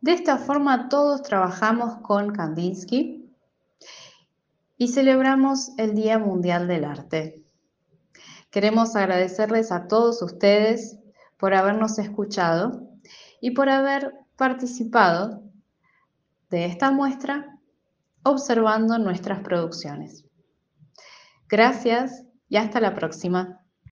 De esta forma todos trabajamos con Kandinsky y celebramos el Día Mundial del Arte. Queremos agradecerles a todos ustedes por habernos escuchado y por haber participado de esta muestra observando nuestras producciones. Gracias y hasta la próxima.